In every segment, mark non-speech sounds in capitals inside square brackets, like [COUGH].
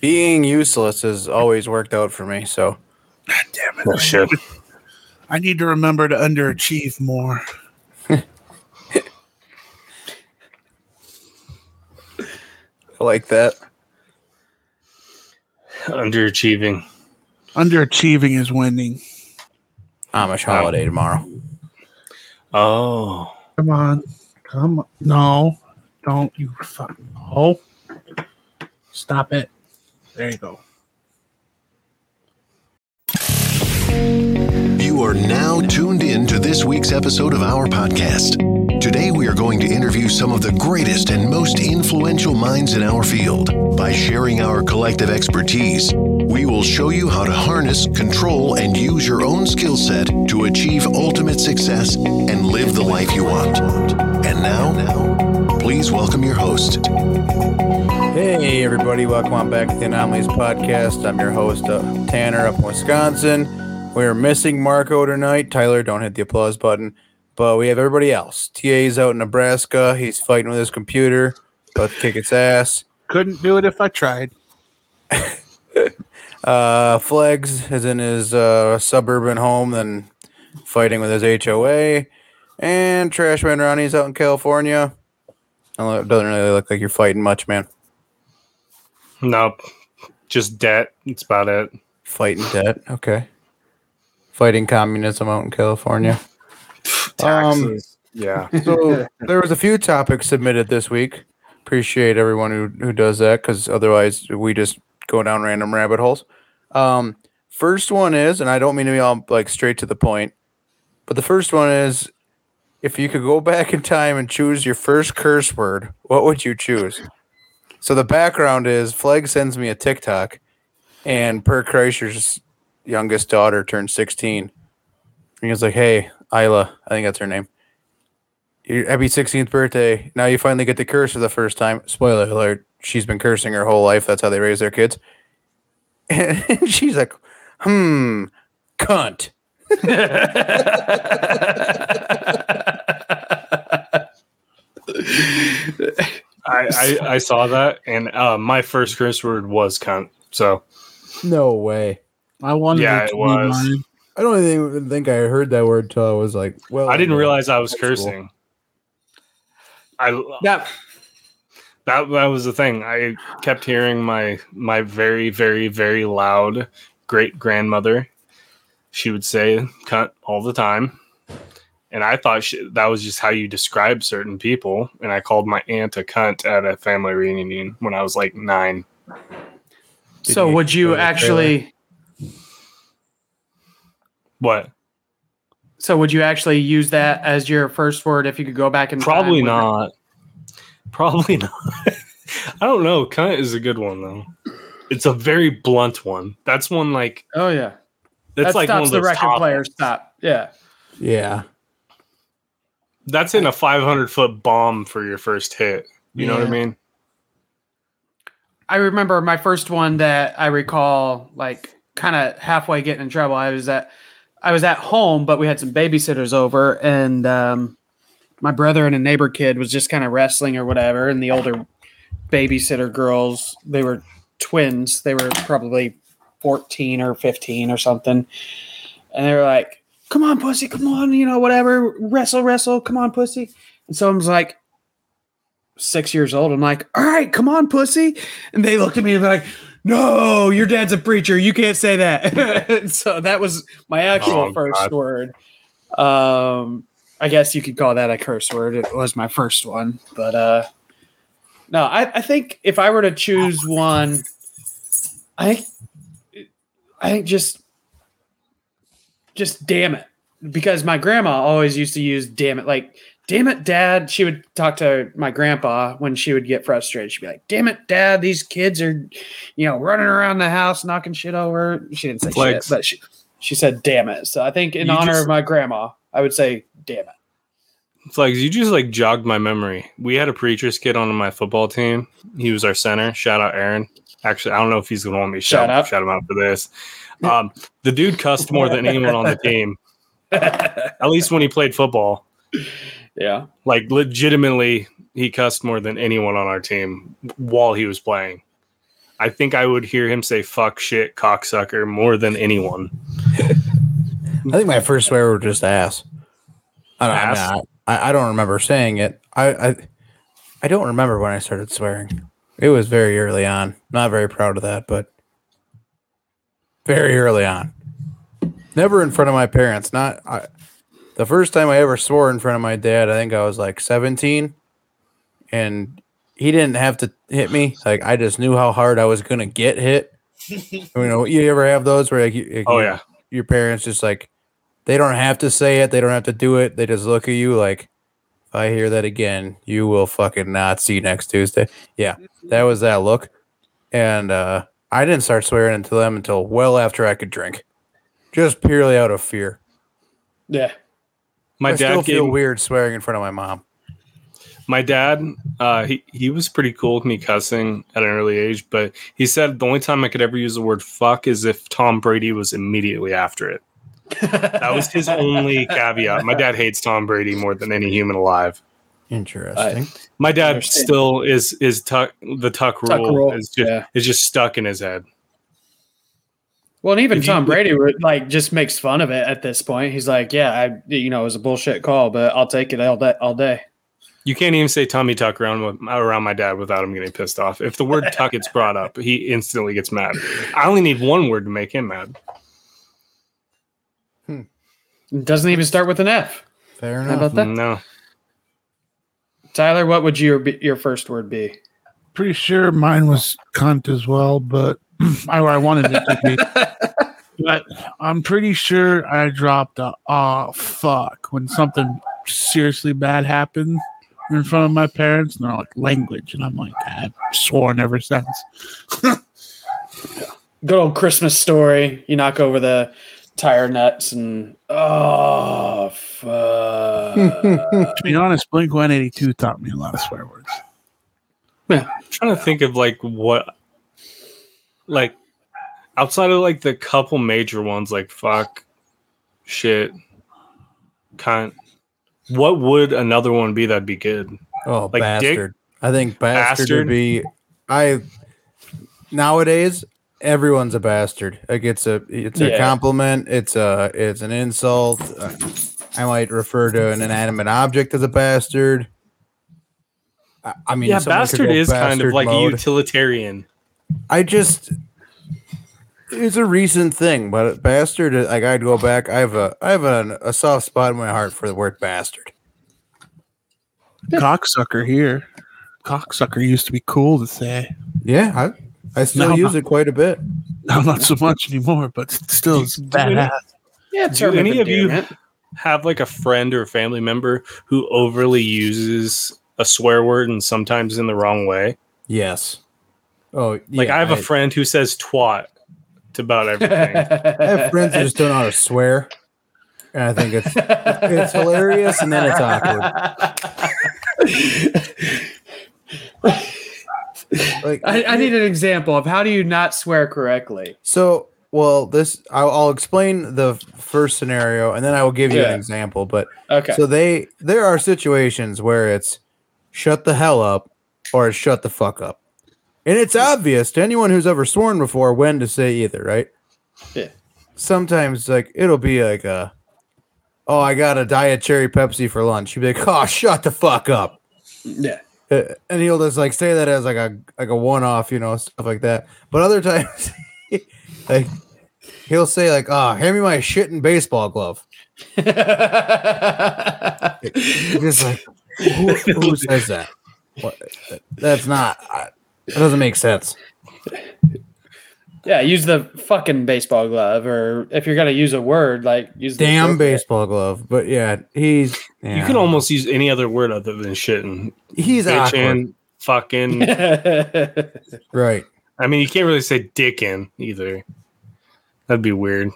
Being useless has always worked out for me. So God damn it. Oh, shit. [LAUGHS] I need to remember to underachieve more. [LAUGHS] I like that. Underachieving. Underachieving is winning. Amish holiday tomorrow. Oh. Come on. Come on. No. Don't you fucking. Oh. Stop it. There you go. You are now tuned in to this week's episode of our podcast. Today, we are going to interview some of the greatest and most influential minds in our field. By sharing our collective expertise, we will show you how to harness, control, and use your own skill set to achieve ultimate success and live the life you want. And now, please welcome your host, Hey, everybody. Welcome on back to the Anomalies Podcast. I'm your host, uh, Tanner, up in Wisconsin. We're missing Marco tonight. Tyler, don't hit the applause button. But we have everybody else. TA's out in Nebraska. He's fighting with his computer, about to kick its ass. Couldn't do it if I tried. [LAUGHS] Uh, Flegs is in his uh, suburban home, then fighting with his HOA. And Trashman Ronnie's out in California. I don't know, It doesn't really look like you're fighting much, man. Nope. Just debt. That's about it. Fighting debt. Okay. Fighting communism out in California. [LAUGHS] Um, Taxes. yeah. [LAUGHS] So there was a few topics submitted this week. Appreciate everyone who, who does that because otherwise we just go down random rabbit holes. Um, first one is, and I don't mean to be all like straight to the point, but the first one is if you could go back in time and choose your first curse word, what would you choose? So the background is Fleg sends me a TikTok, and Bert Kreischer's youngest daughter turned 16. And he was like, Hey, Isla, I think that's her name. Happy 16th birthday. Now you finally get to curse for the first time. Spoiler alert, she's been cursing her whole life. That's how they raise their kids. [LAUGHS] And she's like, hmm, cunt. I, I, I saw that, and uh, my first curse word was cunt. So, No way. I wanted Yeah, it it to be was. mine. I don't even think I heard that word till I was like, well, I didn't realize I was high school. cursing. I Yeah. that that was the thing. I kept hearing my my very very very loud great grandmother. She would say "cunt" all the time, and I thought she, that was just how you describe certain people. And I called my aunt a cunt at a family reunion when I was like nine. Did So you would you actually? What? So would you actually use that as your first word if you could go back and? Probably Would- not. Probably [LAUGHS] not. I don't know. Cunt is a good one though. It's a very blunt one. That's one like Oh yeah, that's that like one stops of the record top player. ones. Stop. Yeah. Yeah. That's in a 500 foot bomb for your first hit. You know what I mean? I remember my first one that I recall, like kind of halfway getting in trouble. I was at, I was at home, but we had some babysitters over, and um, my brother and a neighbor kid was just kind of wrestling or whatever. And the older babysitter girls, they were twins. They were probably fourteen or fifteen or something, and they were like, "Come on, pussy, come on, you know, whatever, wrestle, wrestle, come on, pussy." And so I was like, six years old. I'm like, all right, come on, pussy. And they looked at me and they're like, no, your dad's a preacher. You can't say that. [LAUGHS] so that was my actual Oh, first God. word. Um, I guess you could call that a curse word. It was my first one. But uh no, I, I think if I were to choose one, I I think just just damn it. Because my grandma always used to use damn it. Like damn it, dad. She would talk to my grandpa when she would get frustrated. She'd be like, damn it, dad, these kids are, you know, running around the house, knocking shit over. She didn't say Flex. shit, but she, she said, damn it. So I think in You honor just- of my grandma, I would say, damn it. Flegs, you just like jogged my memory. We had a preacher's kid on my football team. He was our center. Shout out Aaron. Actually, I don't know if he's gonna want me to Shout shout, out. shout him out for this. Um, the dude cussed more than anyone on the [LAUGHS] team. [LAUGHS] At least when he played football. Yeah. Like legitimately, he cussed more than anyone on our team while he was playing. I think I would hear him say "fuck," "shit," "cocksucker" more than anyone. [LAUGHS] I think my first swear word was just ass. I don't, I, mean, Ass? I, I don't remember saying it. I, I I don't remember when I started swearing. It was very early on. Not very proud of that, but very early on. Never in front of my parents. Not I, the first time I ever swore in front of my dad. I think I was like seventeen, and he didn't have to hit me. Like I just knew how hard I was gonna get hit. [LAUGHS] you know, you ever have those where like, you, Oh yeah, your parents just like they don't have to say it, they don't have to do it. They just look at you like I hear that again, you will fucking not see next Tuesday. Yeah, that was that look. And uh I didn't start swearing into them until well after I could drink. Just purely out of fear. Yeah. my I dad still gave feel weird swearing in front of my mom. my dad uh he, he was pretty cool with me cussing at an early age but he said the only time i could ever use the word fuck is if tom brady was immediately after it that was his only caveat my dad hates tom brady more than any human alive Interesting. my dad Understand. still is is tuck the tuck rule, Tuck rule, is just yeah. is just stuck in his head Well, and even If you- Tom Brady would, like just makes fun of it at this point. He's like, "Yeah, I, you know, it was a bullshit call, but I'll take it all day." All day. you can't even say Tommy Tuck around with, around my dad without him getting pissed off. If the word tuck gets brought up, he instantly gets mad. I only need one word to make him mad. It doesn't even start with an F. Fair How enough. about that, No. Tyler? What would your your first word be? Pretty sure mine was cunt as well, but [CLEARS THROAT] I, I wanted it to be. [LAUGHS] but I'm pretty sure I dropped a oh fuck when something seriously bad happened in front of my parents, and they're like language, and I'm like I've sworn ever since. [LAUGHS] Good old Christmas story. You knock over the tire nuts and oh fuck. [LAUGHS] to be honest, Blink 182 taught me a lot of swear words. Yeah, trying to think of like what like outside of like the couple major ones like fuck shit cunt what would another one be that'd be good Oh, Like dick? bastard. I think bastard, Bastard? would be I nowadays everyone's a bastard. Like it's a it's a Yeah. compliment, it's a it's an insult. Uh, I might refer to an inanimate object as a bastard. I, I mean, yeah someone could bastard is kind of bastard like a utilitarian I just it's a recent thing, but bastard like I'd go back. I have a I have a, a soft spot in my heart for the word bastard. Cocksucker here. Cocksucker used to be cool to say. Yeah, I I still No, use no. it quite a bit. Now, not so [LAUGHS] much anymore, but still, it's Do- do any- badass. Yeah, Do term of any of you- endearment. have like a friend or family member who overly uses a swear word and sometimes in the wrong way Yes. Oh, like i have a friend who says twat to about [LAUGHS] everything I have friends who just don't know how to swear, and I think it's it's hilarious, and then it's awkward. [LAUGHS] Like I, I need an example of how do you not swear correctly? so. Well, this I'll, I'll explain the first scenario, and then I will give you Yeah. an example. But Okay. so they there are situations where it's shut the hell up or shut the fuck up, and it's obvious to anyone who's ever sworn before when to say either, right? Yeah. Sometimes like it'll be like a, oh, I got a diet cherry Pepsi for lunch. You'd be like, oh, shut the fuck up. yeah. Uh, and he'll just like say that as like a like a one off, you know, stuff like that. But other [LAUGHS] times, like he'll say like, "Ah, hand me my shit and baseball glove." Just like who, who says that? What? That's not. That doesn't make sense. Yeah, use the fucking baseball glove, or if you're gonna use a word, like use the Damn appropriate- baseball glove. But yeah, he's you can almost use any other word other than shit and he's awkward. fucking [LAUGHS] right. i mean you can't really say dickin either that'd be weird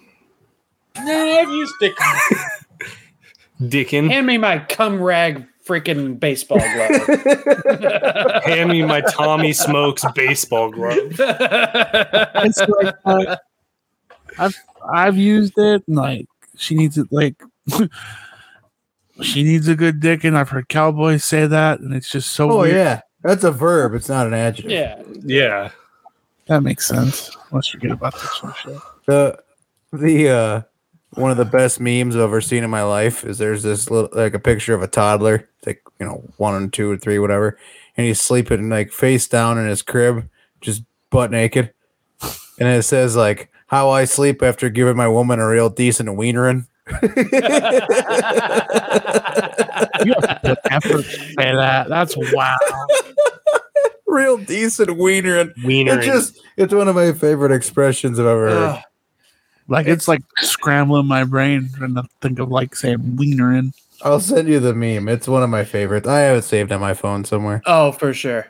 I've used dick. dickin Hand me my cum rag freaking baseball glove. [LAUGHS] hand me my tommy smokes baseball glove [LAUGHS] It's like, uh, I've I've used it. And like she needs it. Like [LAUGHS] she needs a good dick, and I've heard cowboys say that, and it's just so. Oh weird. yeah, that's a verb. It's not an adjective. yeah. yeah That makes sense. Let's forget about this one. Shit. The the uh one of the best memes I've ever seen in my life is there's this little like a picture of a toddler, like you know, one and two or three, whatever, and he's sleeping like face down in his crib, just butt naked. And it says like how I sleep after giving my woman a real decent wienering. [LAUGHS] You have to effort to say that. That's wow. [LAUGHS] real decent wienering. Wiener. It's just it's one of my favorite expressions I've ever heard. Ugh. Like it's like scrambling my brain trying to think of like saying wiener in. I'll send you the meme. It's one of my favorites. I have it saved on my phone somewhere. Oh, for sure.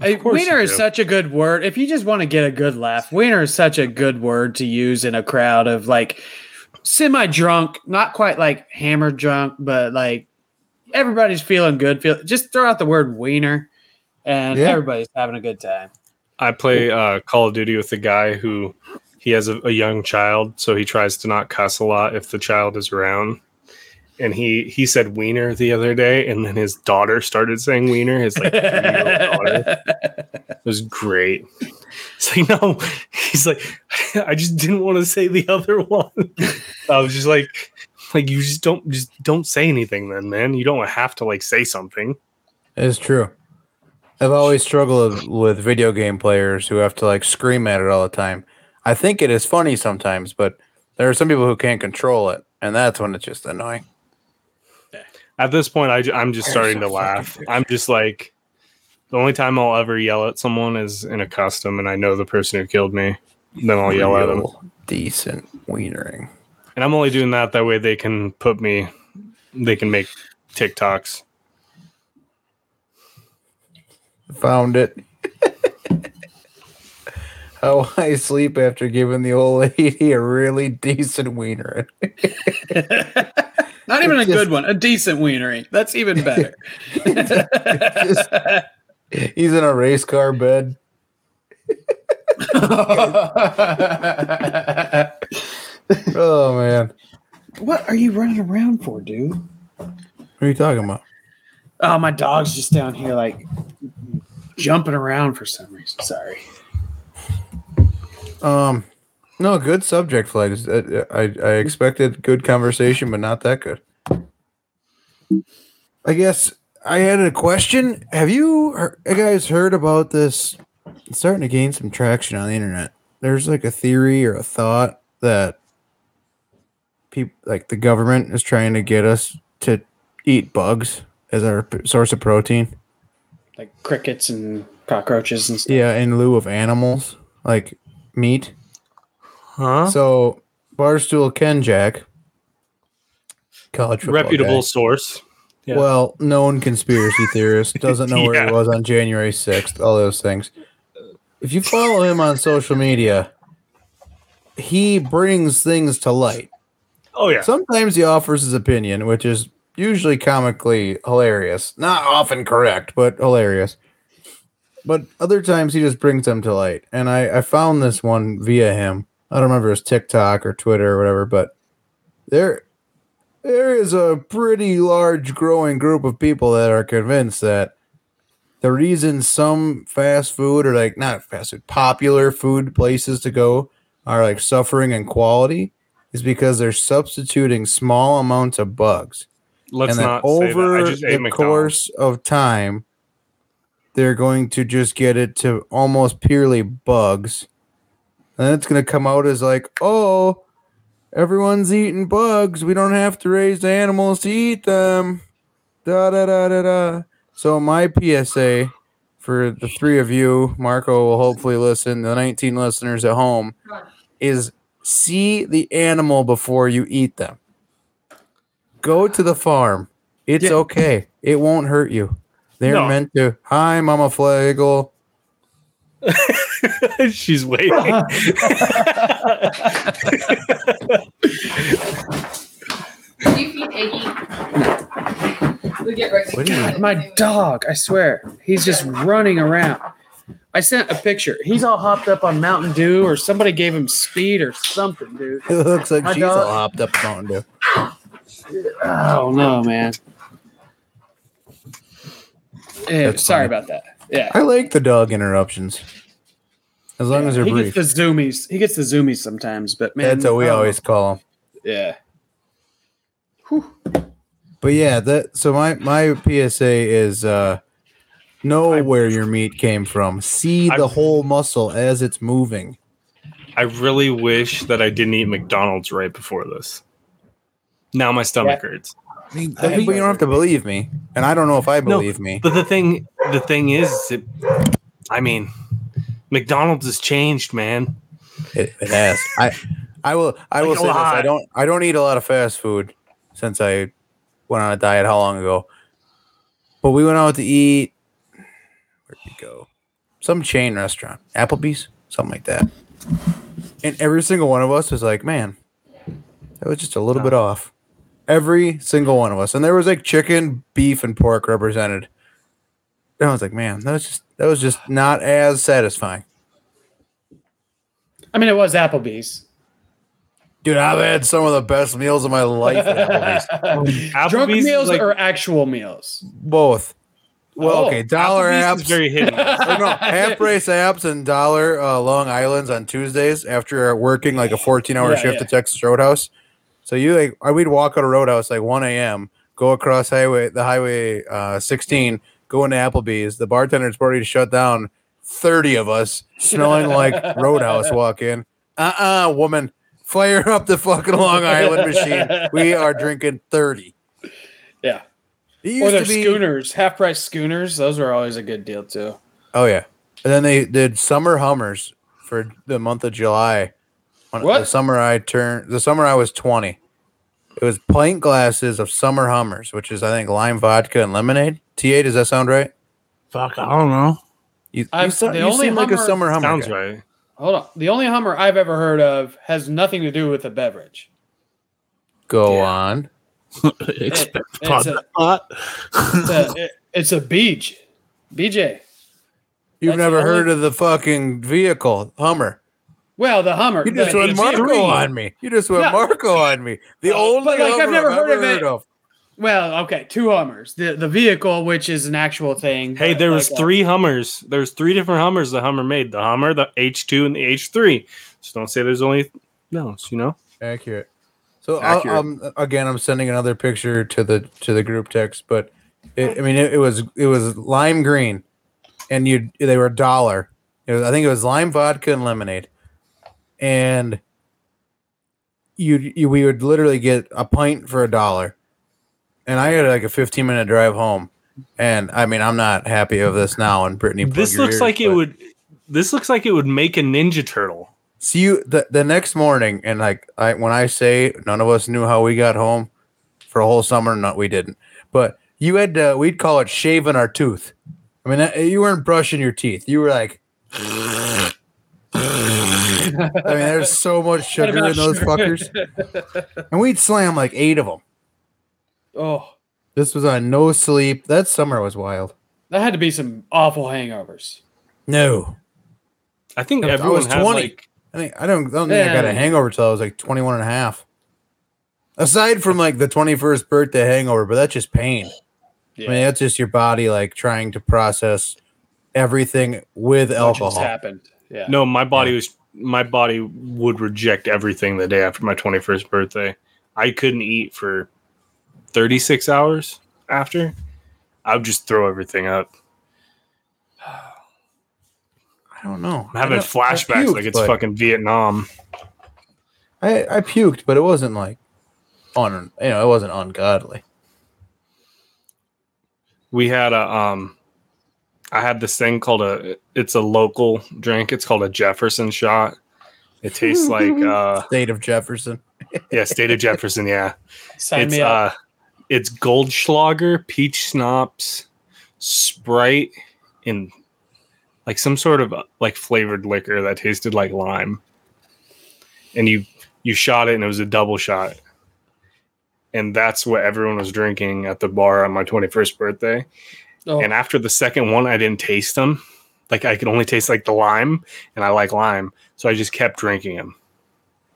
Hey, course wiener is such a good word. If you just want to get a good laugh, wiener is such a good word to use in a crowd of like semi drunk, not quite like hammered drunk, but like everybody's feeling good. Feel just throw out the word wiener, and Yeah. everybody's having a good time. I play uh, Call of Duty with a guy who he has a, a young child, so he tries to not cuss a lot if the child is around. And he he said wiener the other day, and then his daughter started saying wiener. His like daughter. [LAUGHS] It was great. It's like no, he's like I just didn't want to say the other one. [LAUGHS] I was just like, like you just don't just don't say anything then, man. You don't have to like say something. It's true. I've always struggled with video game players who have to like scream at it all the time. I think it is funny sometimes, but there are some people who can't control it, and that's when it's just annoying. At this point, I, am just starting to laugh. I'm just like, the only time I'll ever yell at someone is in a custom, and I know the person who killed me. Then I'll yell at them, Decent wienering. and I'm only doing that that way they can put me, they can make TikToks. Found it. [LAUGHS] How I sleep after giving the old lady a really decent wiener. [LAUGHS] Not even a It's good one, a decent wienery. That's even better. Just- [LAUGHS] He's in a race car bed. [LAUGHS] Oh man, what are you running around for, dude? what are you talking about? Oh, my dog's just down here, like jumping around for some reason. Sorry. Um, no, good subject Flegs. Uh, I I expected good conversation, but not that good. I guess I had a question. Have you he- guys heard about this? It's starting to gain some traction on the internet. There's like a theory or a thought that people like the government is trying to get us to eat bugs as our p- source of protein. Like crickets and cockroaches and stuff. Yeah, in lieu of animals like meat. Huh? So Barstool Ken Jack, college Reputable guy, source. Yeah. well known conspiracy [LAUGHS] theorist, doesn't know where Yeah. he was on January sixth. All those things. If you follow him on social media, he brings things to light. Oh yeah. Sometimes he offers his opinion, which is usually comically hilarious. Not often correct, but hilarious. But other times he just brings them to light. And I, I found this one via him. I don't remember his TikTok or Twitter or whatever, but there there is a pretty large growing group of people that are convinced that the reason some fast food or like not fast food, popular food places to go are like suffering in quality is because they're substituting small amounts of bugs. Let's and not over that. I just the course of time, they're going to just get it to almost purely bugs. And it's going to come out as like, oh, everyone's eating bugs. We don't have to raise the animals to eat them. Da da da da da. So my PSA for the three of you, Marco will hopefully listen. The 19 listeners at home is see the animal before you eat them. Go to the farm. It's Yeah. okay. It won't hurt you. They're No. meant to. Hi, Mama Flagel. [LAUGHS] [LAUGHS] She's waiting. Do you feed Iggy? We get right What My dog, I swear, he's just running around. I sent a picture. He's all hopped up on Mountain Dew, or somebody gave him speed or something, dude. It looks like My she's dog- all hopped up on Mountain Dew. Oh no, man. Eh, That's sorry funny. about that. Yeah. I like the dog interruptions. As long as they're he brief. gets the zoomies. He gets the zoomies sometimes, but man, That's what we oh, always call them. Yeah. But yeah, that so my my PSA is uh know where your meat came from. See the whole muscle as it's moving. I really wish that I didn't eat McDonald's right before this. Now my stomach hurts. I mean, but you don't have to believe me, and I don't know if I No. believe me. But the thing, the thing is, it, I mean, McDonald's has changed, man. It, it has. I I will I [LAUGHS] will Like a say this. I don't I don't eat a lot of fast food since I went on a diet. How long ago? But we went out to eat. Where'd we go? Some chain restaurant, Applebee's, something like that. And every single one of us was like, "Man, that was just a little bit off." Every single one of us, and there was like chicken, beef, and pork represented. And I was like, "Man, that was just that was just not as satisfying." I mean, it was Applebee's. Dude, I've had some of the best meals of my life at Applebee's. [LAUGHS] Drunk Applebee's is meals like- or actual meals? Both. Well, Oh, okay, dollar Applebee's is apps. very hidden. [LAUGHS] or no, half price apps and dollar uh, Long Islands on Tuesdays after working like a 14 hour Yeah, shift yeah. at Texas Roadhouse. So you like, I we'd walk out of Roadhouse like 1 a.m., go across highway, the highway uh, 16, go to Applebee's. The bartender's party to shut down. 30 of us smelling like [LAUGHS] Roadhouse walk in. Uh uh woman, fire up the fucking Long Island machine. We are drinking 30. Yeah. Or their be. schooners, half price schooners. Those were always a good deal too. Oh yeah, and then they did summer Hummers for the month of July. What? The summer I turned, the summer I was twenty. It was pint glasses of summer Hummers, which is I think lime vodka and lemonade. Ta, does that sound right? Fuck, I don't know. You, you, so, the you only seem like a summer Hummer. Sounds guy. right. Hold on. The only Hummer I've ever heard of has nothing to do with a beverage. Go Yeah. on. [LAUGHS] Expect it's a- pot. It's a, it- it's a beach. BJ. You've That's never heard of the fucking vehicle Hummer. Well, the Hummer. You just went Marco on me. You just went Yeah. Marco on me. The only but, like, I've Hummer never heard ever of it. of. Well, okay, two Hummers. The the vehicle, which is an actual thing. Hey, but there was like, uh, three Hummers. There's three different Hummers the Hummer made: the Hummer, the H2, and the H3. So don't say there's only no. You know. Accurate. So I'll- Accurate. um, again, I'm sending another picture to the to the group text, but it, I mean, it, it was it was lime green, and you they were a dollar. It was, I think it was lime vodka and lemonade, and you, you we would literally get a pint for a dollar, and I had like a 15 minute drive home, and I mean, I'm not happy of this now. And Brittany, This looks ears, like it would. This looks like it would make a Ninja Turtle. See you the, the next morning, and like I when I say none of us knew how we got home for a whole summer, no, we didn't. But you had to, we'd call it shaving our tooth. I mean, you weren't brushing your teeth. You were like, I mean, there's so much [LAUGHS] sugar in those fuckers, and we'd slam like eight of them. Oh, This was on no sleep. That summer was wild. that had to be some awful hangovers. No, I think I was everyone had 20. like. I think I don't, I don't think I got a hangover till I was like 21 and a half. Aside from like the 21st birthday hangover, but that's just pain. I mean, that's just your body like trying to process everything with What just alcohol. happened. Yeah. No, my body was. My body would reject everything the day after my 21st birthday. I couldn't eat for 36 hours after. I would just throw everything up. I don't know. I'm having I flashbacks puked, like it's fucking Vietnam. I, I puked, but it wasn't like on you know, it wasn't ungodly. we had a um i had this thing called a it's a local drink it's called a jefferson shot it tastes like [LAUGHS] uh State of Jefferson. yeah state of jefferson yeah Sign it's me up. uh it's goldschlager peach schnapps sprite and like some sort of like flavored liquor that tasted like lime and you you shot it and it was a double shot and that's what everyone was drinking at the bar on my 21st birthday oh, and after the second one, I didn't taste them. Like I could only taste like the lime, and I like lime, so I just kept drinking them.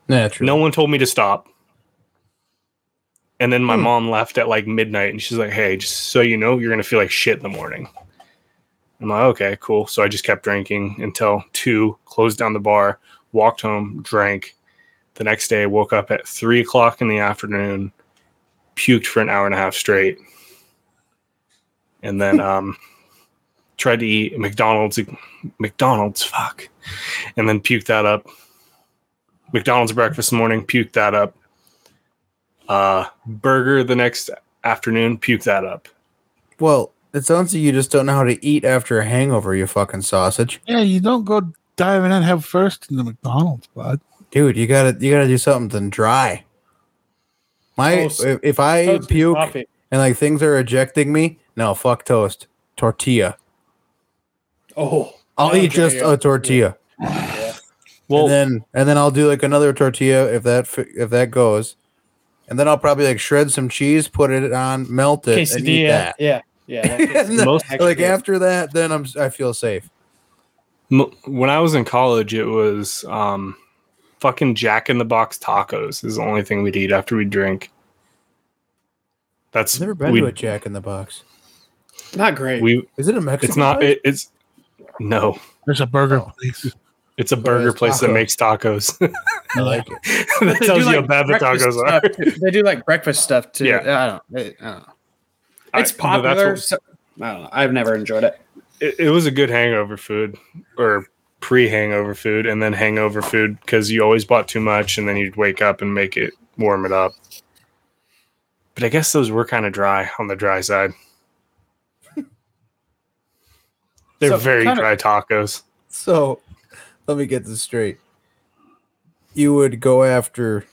Naturally. No one told me to stop. And then my Hmm. mom left at like midnight, and she's like, "Hey, just so you know, you're gonna feel like shit in the morning." I'm like, okay, cool. So I just kept drinking until two, closed down the bar, walked home, drank. The next day, I woke up at three o'clock in the afternoon, puked for an hour and a half straight, and then [LAUGHS] um, tried to eat McDonald's. McDonald's, fuck, and then puked that up. McDonald's breakfast morning, puked that up. Uh, burger the next afternoon, puke that up. Well, it sounds like you just don't know how to eat after a hangover, you fucking sausage. Yeah, you don't go diving in head first in the McDonald's, bud. Dude, you gotta you gotta do something dry. My Toast. if, if I Toast puke coffee. and like things are ejecting me, no fuck toast. Tortilla. Oh, I'll Oh, eat just you a tortilla. Well, and then and then I'll do like another tortilla if that if that goes. And then I'll probably like shred some cheese, put it on, melt it, and eat that. Yeah, yeah. that [LAUGHS] tastes then, Most- like after that, then I'm I feel safe. When I was in college, it was um, fucking Jack in the Box tacos is the only thing we'd eat after we drink. That's I've never been we to a Jack in the Box. not great. we. Is it a Mexican? It's not. It, it's no. There's a burger Oh. place. It's a So burger there's place that makes tacos. [LAUGHS] I like it. that They tells do, you like, how bad the tacos are. They do like breakfast stuff too. Yeah. I don't. I don't know. I- It's but that's popular. what- so, I don't know. I've never enjoyed it. it, it was a good hangover food or pre-hangover food and then hangover food because you always bought too much and then you'd wake up and make it warm it up but i guess those were kind of dry on the dry side [LAUGHS] they're So, very kinda- dry tacos So let me get this straight. You would go after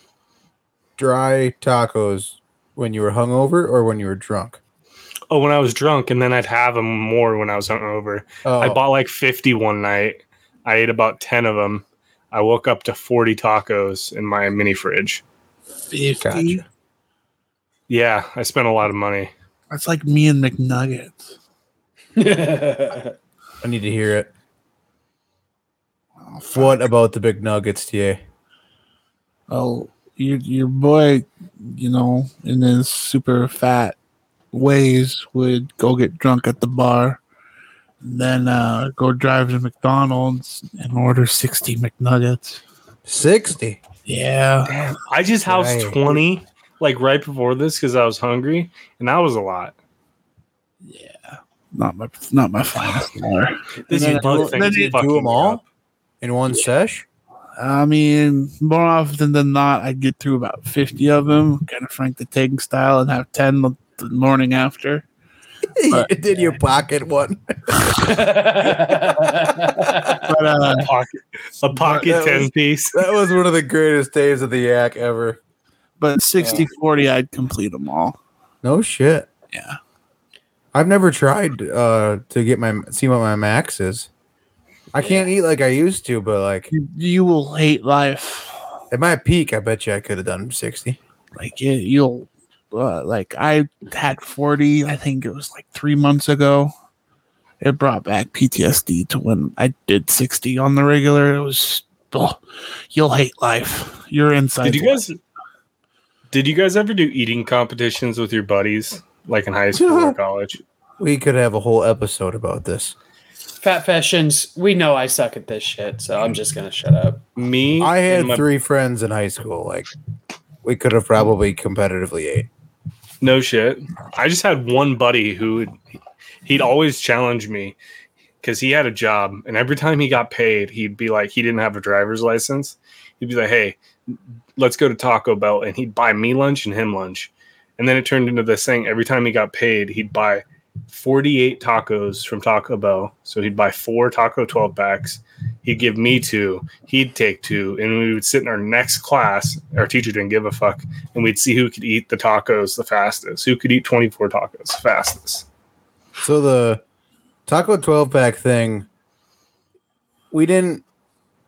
dry tacos when you were hungover or when you were drunk? oh when i was drunk and then i'd have them more when i was hungover Oh, i bought like 50 one night i ate about 10 of them i woke up to 40 tacos in my mini fridge 50. Gotcha. yeah i spent a lot of money That's like me and McNuggets. [LAUGHS] I need to hear it. Oh. What about the big nuggets, TA? Oh, your your boy, you know, in his super fat ways, would go get drunk at the bar, and then uh, go drive to McDonald's and order sixty McNuggets. 60. Yeah, I just housed Right. 20 like right before this because I was hungry, and that was a lot. Yeah. Not my not my finest hour. This then is do- then you do them all up. In one sesh? I mean, more often than not, I get through about fifty of them, kind of Frank the Tank style, and have ten the the morning after. [LAUGHS] But- Did you pocket one? [LAUGHS] But uh, A pocket, a pocket That was- 10 piece. That was one of the greatest days of the yak ever. but 60-40, I'd complete them all. No shit. Yeah. I've never tried uh, to get my see what my max is. I can't eat like I used to, but like You, you will hate life. at my peak, I bet you I could have done 60. like it, you'll uh, like i had 40 i think it was like three months ago it brought back ptsd to when i did 60 on the regular it was oh, you'll hate life you're inside Did you guys Did you guys ever do eating competitions with your buddies like in high school or [LAUGHS] college? We could have a whole episode about this. Fat fashions. We know I suck at this shit, so I'm just gonna shut up. Me I had my- three friends in high school. Like we could have probably competitively ate. No shit. I just had one buddy who he'd always challenge me because he had a job, and every time he got paid, he'd be like, he didn't have a driver's license. He'd be like, "Hey, let's go to Taco Bell," and he'd buy me lunch and him lunch, and then it turned into this thing. Every time he got paid, he'd buy forty-eight tacos from Taco Bell. So he'd buy four taco twelve packs. He'd give me two. He'd take two, and we would sit in our next class. Our teacher didn't give a fuck and we'd see who could eat the tacos the fastest, who could eat 24 tacos fastest. So the Taco 12 pack thing, we didn't.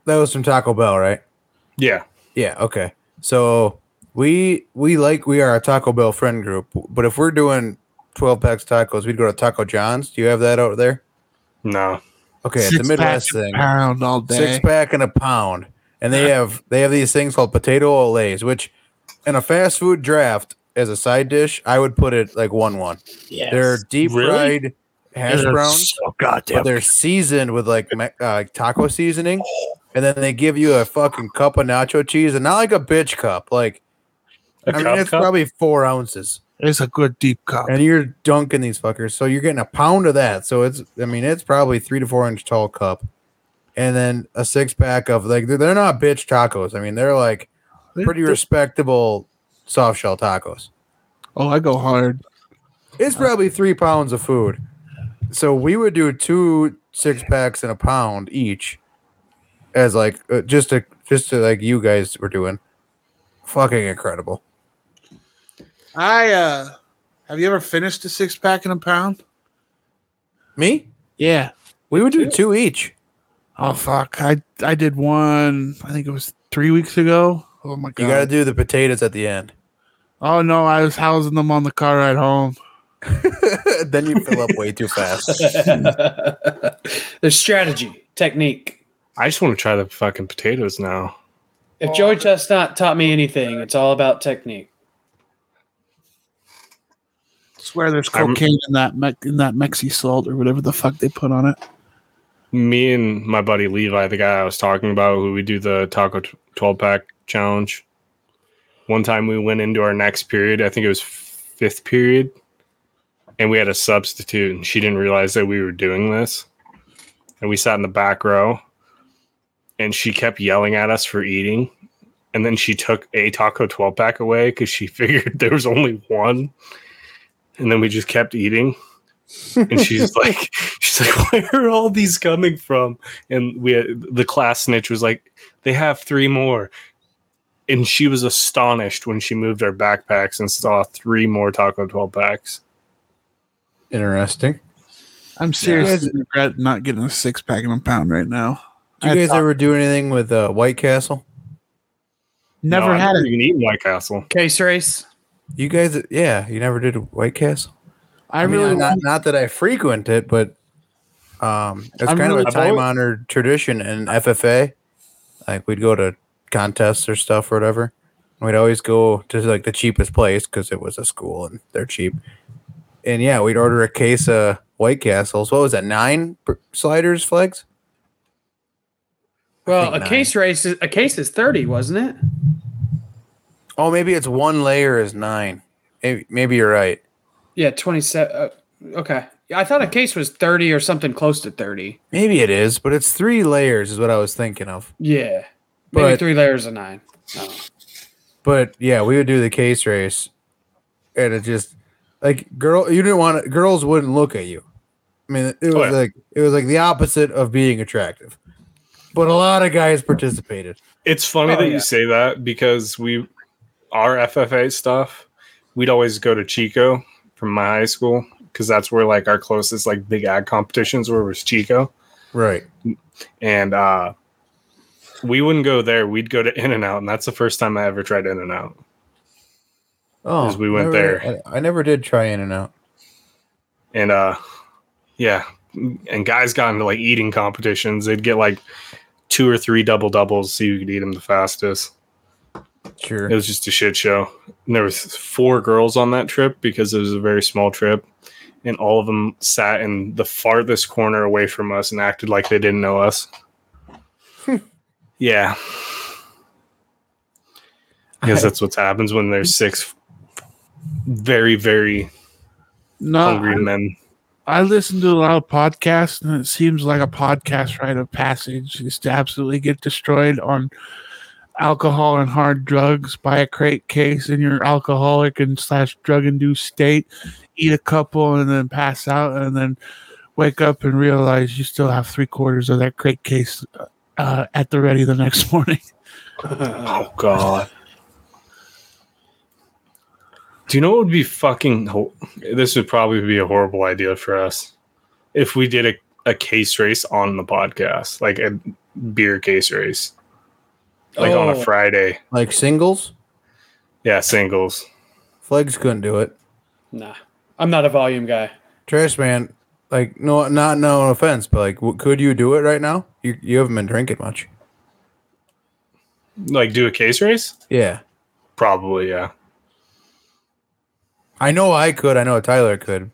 That was from Taco Bell, right? Yeah. Yeah. Okay. So we we like we are a Taco Bell friend group, but if we're doing 12 packs tacos, we'd go to Taco John's. Do you have that out there? No. Okay, it's a Six Midwest packs a thing. pound all day Six pack and a pound, and they have they have these things called potato olés, which in a fast food draft as a side dish, I would put it like one one. yes. They're deep Really? fried hash They're browns, So goddamn. but they're seasoned with like me- uh, taco seasoning, and then they give you a fucking cup of nacho cheese, and not like a bitch cup. Like A I mean, cup it's cup? probably four ounces, It's a good deep cup. and you're dunking these fuckers. So you're getting a pound of that. So it's, I mean, it's probably three to four inch tall cup, and then a six pack of like they're, they're not bitch tacos. I mean, they're like pretty respectable soft shell tacos. Oh, I go hard. It's probably three pounds of food. So we would do two six packs and a pound each, as like uh, just to just to like you guys were doing. Fucking incredible. I uh have you ever finished a six pack in a pound? Me? Yeah. We would do two each. Oh fuck. I I did one I think it was three weeks ago. Oh my god. You got to do the potatoes at the end. oh no, I was housing them on the car ride home. [LAUGHS] then you fill up way too fast. [LAUGHS] There's strategy, technique. I just want to try the fucking potatoes now. If Joey Chestnut taught me anything, it's all about technique. Swear there's I'm- cocaine in that me- in that Mexi salt or whatever the fuck they put on it. Me and my buddy Levi, the guy I was talking about, who we do the taco t- 12 pack challenge. One time we went into our next period, I think it was fifth period, and we had a substitute, and she didn't realize that we were doing this. And we sat in the back row, and she kept yelling at us for eating. And then she took a taco 12 pack away because she [LAUGHS] figured there was only one. And then we just kept eating and [LAUGHS] she's like she's like [LAUGHS] where are all these coming from and we had, the class snitch was like they have three more and she was astonished when she moved our backpacks and saw three more taco 12 packs Interesting. I'm seriously regret not getting a six pack in a pound right now. Do you guys ever do anything with uh, White Castle? Never No, had never it. even eaten white castle Case race. You guys, yeah, you never did White Castle. I, I, mean, really not, not that I frequent it, but um, it's I'm kind really- of a time honored tradition in FFA. Like we'd go to contests or stuff or whatever. We'd always go to like the cheapest place because it was a school and they're cheap. And yeah, we'd order a case of White Castles. What was that? Nine sliders, Flegs? Well, a nine. case race is a case is 30, wasn't it? Oh, maybe it's one layer is nine. Maybe, maybe you're right. Yeah, 27. Uh, okay. I thought a case was 30 or something close to 30. Maybe it is, but it's three layers, is what I was thinking of. Yeah. Maybe But- three layers of nine. Oh. But yeah, we would do the case race, and it just like girl, you didn't want to, girls wouldn't look at you. I mean, it was Oh, yeah. like it was like the opposite of being attractive. But a lot of guys participated. it's funny Oh, that yeah. you say that because we our ffa stuff we'd always go to chico from my high school because that's where like our closest like big ag competitions were was chico Right. and uh we wouldn't go there we'd go to in and out and that's the first time i ever tried in and out Oh, we went never- there. I, I never did try in and out. and uh yeah and guys got into like eating competitions they'd get like two or three double doubles so you could eat them the fastest Sure. it was just a shit show and there was four girls on that trip because it was a very small trip and all of them sat in the farthest corner away from us and acted like they didn't know us [LAUGHS] yeah because that's what happens when there's six very very no. hungry men I listen to a lot of podcasts, and it seems like a podcast rite of passage is to absolutely get destroyed on alcohol and hard drugs. Buy a crate case in your alcoholic and slash drug induced state, eat a couple, and then pass out, and then wake up and realize you still have three quarters of that crate case uh, at the ready the next [LAUGHS] morning. [LAUGHS] Oh god. Do you know what would be fucking? Ho- this would probably be a horrible idea for us if we did a, a case race on the podcast, like a beer case race, like on a Oh. Friday. Like singles, Yeah, singles. Flegs couldn't do it. Nah. I'm not a volume guy. Trash man, like no, not no offense, but like, w- could you do it right now? You you haven't been drinking much. Like do a case race? Yeah, Probably, yeah. I know I could. I know Tyler could.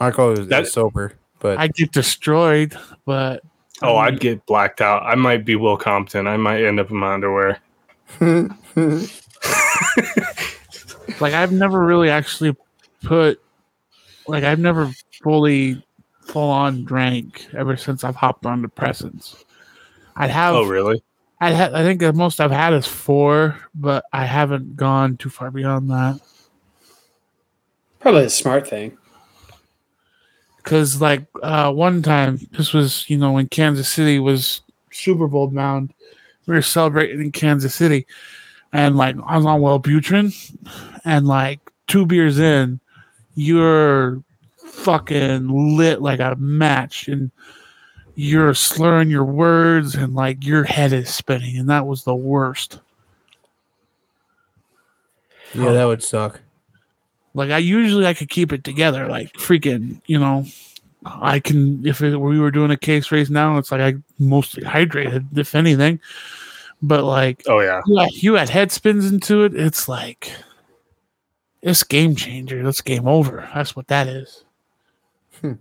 Marco is, That- is sober, but I get destroyed, but Oh, um, I'd get blacked out. I might be Will Compton. I might end up in my underwear. [LAUGHS] like I've never really actually put like I've never fully full on drank ever since I've hopped on depressants. I'd have Oh, really? I had I think the most I've had is four, but I haven't gone too far beyond that. Probably a smart thing. Cause like uh one time this was, you know, when Kansas City was Super Bowl bound, we were celebrating in Kansas City. And like I was on Wellbutrin. And like two beers in, you're fucking lit like a match. And you're slurring your words and like your head is spinning. And that was the worst. yeah, that would suck. Like I usually I could keep it together, like freaking, you know. I can if it, we were doing a case race now, it's like I mostly hydrated, if anything. But like Oh, yeah. you had, you had head spins into it, it's like it's game changer. That's game over. That's what that is. Hmm.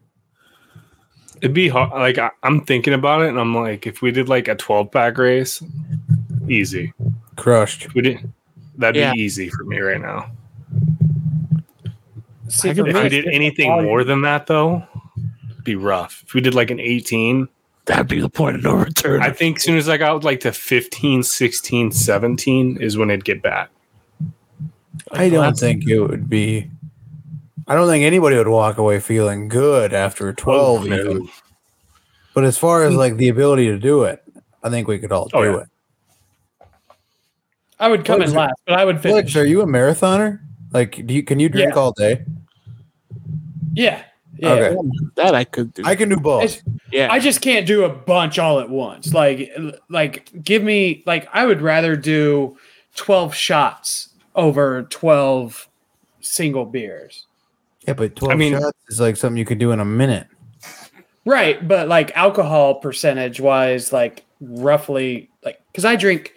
It'd be hard. Like, I, I'm thinking about it, and I'm like, if we did like a 12 pack race, easy. Crushed. If we did, that'd Yeah. be easy for me right now. See, I for could- If me, we did anything volume. more than that, though, be rough. If we did like an 18, That'd be the point of no return. I think as soon as I got like to 15, 16, 17 is when it'd get bad. I don't last- think it would be. I don't think anybody would walk away feeling good after 12 Oh, no. But as far as like the ability to do it, I think we could all oh, do Oh, yeah. it. I would come in last, but I would Flex, finish. are you a marathoner? Like, do you can you drink Yeah. all day? Yeah. Yeah. Okay. that I could do. I can do both. It's- yeah. I just can't do a bunch all at once. Like, like, give me like I would rather do twelve shots over twelve single beers. yeah, but 12 I mean- shots is like something you could do in a minute. Right, but like alcohol percentage wise, like roughly, like because I drink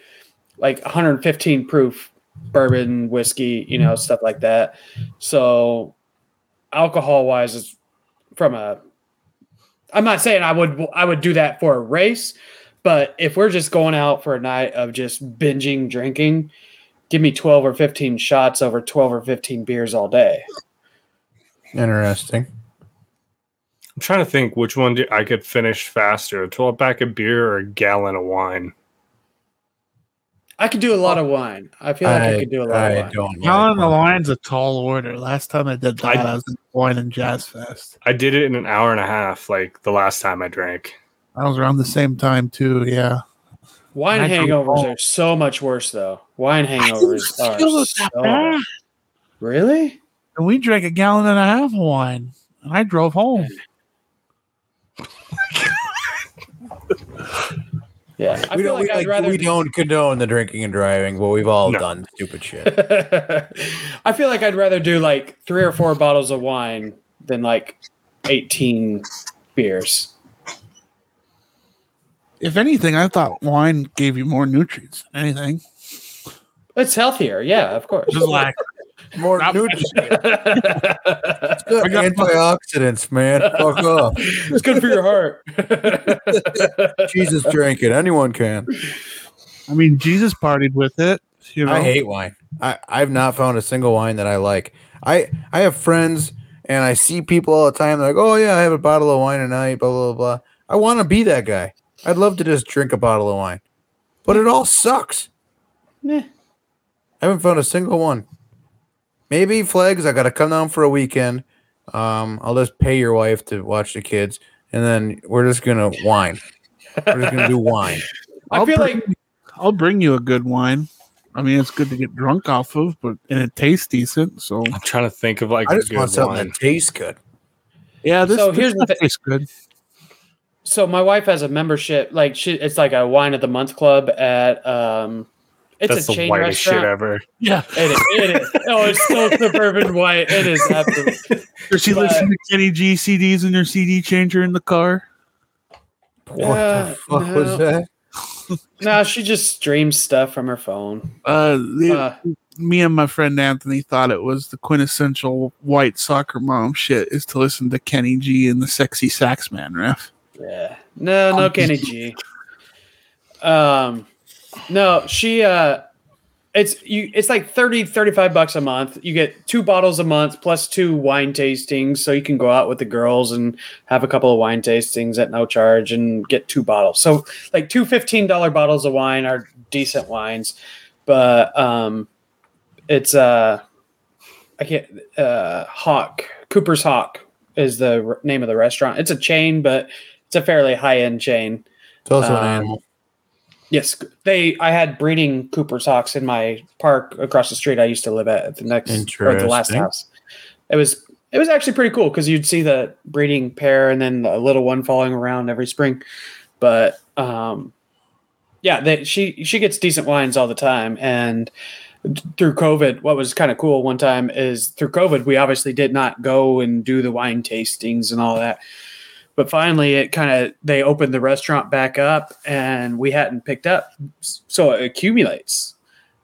like 115 proof bourbon, whiskey, you know, stuff like that. So alcohol wise, is from a. I'm not saying I would I would do that for a race, but if we're just going out for a night of just binging drinking, give me 12 or 15 shots over 12 or 15 beers all day. Interesting. I'm trying to think which one do I could finish faster: a 12 pack of beer or a gallon of wine. I could do a lot of oh. wine. I feel like I, could do a lot I of wine. don't. Gallon like the wine. line's a tall order. Last time I did that, I- I, was in Wine and Jazz Fest. I did it in an hour and a half, like the last time I drank. I was around the same time too. Yeah. Wine I hangovers are so much worse, though. Wine hangovers are Feel it that so bad. really. And we drank a gallon and a half of wine, and I drove home. [LAUGHS] Yeah, I we feel don't, like we, I'd like, rather. we don't condone the drinking and driving, but we've all No. done stupid shit. [LAUGHS] I feel like I'd rather do like three or four bottles of wine than like eighteen beers. If anything, I thought wine gave you more nutrients. Anything, It's healthier, yeah, of course. just like More nutrients. I [LAUGHS] Good antioxidants, man. Fuck off. it's good for your heart. [LAUGHS] [LAUGHS] Jesus drank it. Anyone can. I mean, Jesus partied with it. You know, I hate wine. I, I've not found a single wine that I like. I I have friends and I see people all the time. They're like, oh yeah, I have a bottle of wine tonight. Blah blah blah. I want to be that guy. I'd love to just drink a bottle of wine, but it all sucks. Meh. I haven't found a single one. Maybe Flegs. I got to come down for a weekend. Um, I'll just pay your wife to watch the kids, and then we're just gonna wine. We're just gonna do wine. [LAUGHS] I I'll feel bring, like I'll bring you a good wine. I mean, it's good to get drunk off of, but and it tastes decent. So I'm trying to think of like I a just want good something wine. that tastes good. yeah, this, So this here's the stuff thi- tastes good. so my wife has a membership like she it's like a wine of the month club at um it's That's a the chain whitest shit ever. Yeah, It is, it is. Oh, it's so suburban white. It is absolutely. [LAUGHS] does she But- listen to Kenny G CDs in her CD changer in the car? What Yeah, the fuck was that? [LAUGHS] No, she just streams stuff from her phone. Uh, the, Uh, me and my friend Anthony thought it was the quintessential white soccer mom shit is to listen to Kenny G and the sexy sax man riff. yeah. No, no Kenny G. Um no, she uh it's you it's like 30 35 bucks a month. You get two bottles a month plus two wine tastings so you can go out with the girls and have a couple of wine tastings at no charge and get two bottles. So like two $15 bottles of wine are decent wines, but um it's uh I can't uh Hawk Cooper's Hawk is the r- name of the restaurant. It's a chain, but it's a fairly high end chain. It's also an Um, animal. Yes, they. I had breeding Cooper's hawks in my park across the street I used to live at, at the next or the last house. It was it was actually pretty cool because you'd see the breeding pair and then a little one following around every spring. But um, yeah, they, she she gets decent wines all the time, and through COVID, what was kind of cool one time is through COVID, we obviously did not go and do the wine tastings and all that. But finally, it kind of they opened the restaurant back up, and we hadn't picked up, so it accumulates.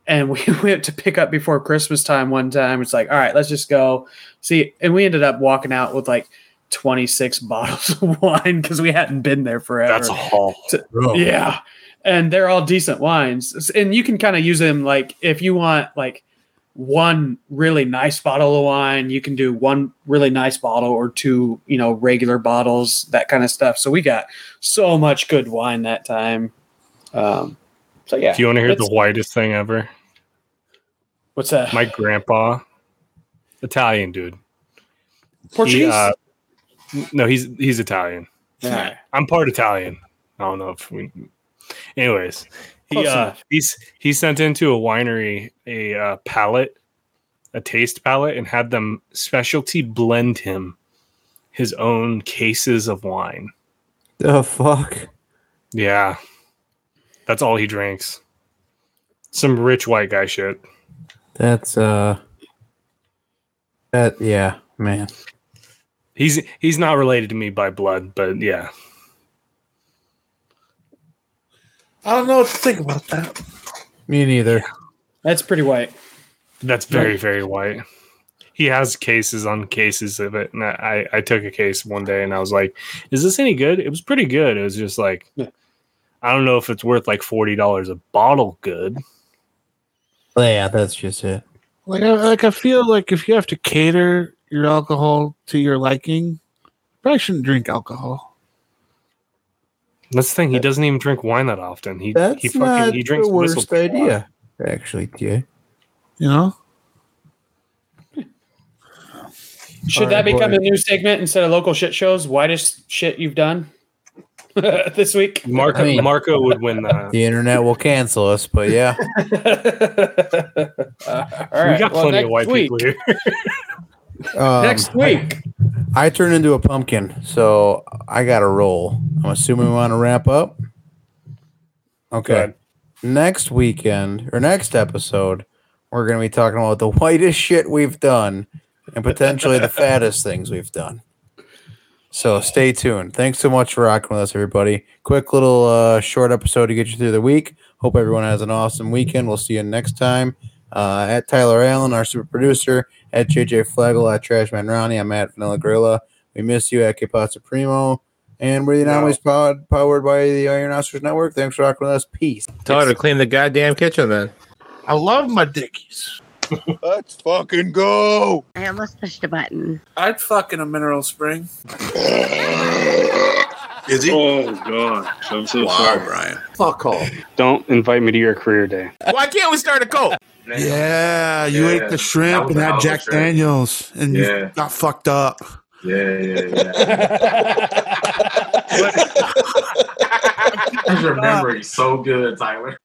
And we [LAUGHS] went to pick up before Christmas time one time. It's like, all right, let's just go see. And we ended up walking out with like 26 [LAUGHS] bottles of wine because we hadn't been there forever. That's a haul. Bro. Yeah. And they're all decent wines. And you can kind of use them like if you want like one really nice bottle of wine, you can do one really nice bottle or two, you know, regular bottles, that kind of stuff. So we got so much good wine that time. Um so yeah. Do you want to hear the whitest thing ever? What's that? My grandpa, Italian dude. He, Portuguese? uh, no, he's he's Italian. Yeah. I'm part Italian. I don't know if we. Anyways, he uh, he's he sent into a winery a uh, palette, a taste palette, and had them specialty blend him his own cases of wine. The fuck? Yeah, that's all he drinks. Some rich white guy shit. That's uh. That yeah, man. He's he's not related to me by blood, but yeah, I don't know what to think about that. Me neither. That's pretty white. that's very very white. He has cases on cases of it, and I I took a case one day, and I was like, "Is this any good?" It was pretty good. It was just like, Yeah. I don't know if it's worth like forty dollars a bottle. Good. Yeah, that's just it. Like, I, like I feel like if you have to cater your alcohol to your liking, you probably shouldn't drink alcohol. That's the thing. He doesn't even drink wine that often. He That's he not fucking he drinks the worst whistle- idea. Actually, yeah. You know, Should All that right, become boy. a new segment instead of local shit shows? Whitest shit you've done [LAUGHS] this week? Marco I mean- Marco would win that. [LAUGHS] The internet will cancel us, but yeah. [LAUGHS] Uh, all we got well, plenty of white week, people here. Um, Next week. I turned into a pumpkin, so I got to roll. I'm assuming we want to wrap up. Okay. Next weekend or next episode, we're going to be talking about the [LAUGHS] whitest shit we've done and potentially the [LAUGHS] fattest things we've done. So stay tuned. Thanks so much for rocking with us, everybody. Quick little uh, short episode to get you through the week. Hope everyone has an awesome weekend. We'll see you next time. Uh, at Tyler Allen, our super producer, at JJ Flagel, at Trashman Ronnie, I'm at Vanilla Gorilla. We miss you at Kipazza Primo. And we're the No. Anomalies pod, powered by the Iron Oscars Network. Thanks for rocking with us. Peace. Tell her to clean the goddamn kitchen then. I love my dickies. [LAUGHS] Let's fucking go. I almost pushed a button. I'd fuck in a mineral spring. [LAUGHS] Is he? Oh god, I'm so wow, Brian. Fuck off. Don't invite me to your career day. Why can't we start a cult? Yeah, you ate the shrimp and had Jack Daniels and Yeah. you got fucked up. Yeah, yeah, yeah. [LAUGHS] [LAUGHS] His memory so good, Tyler.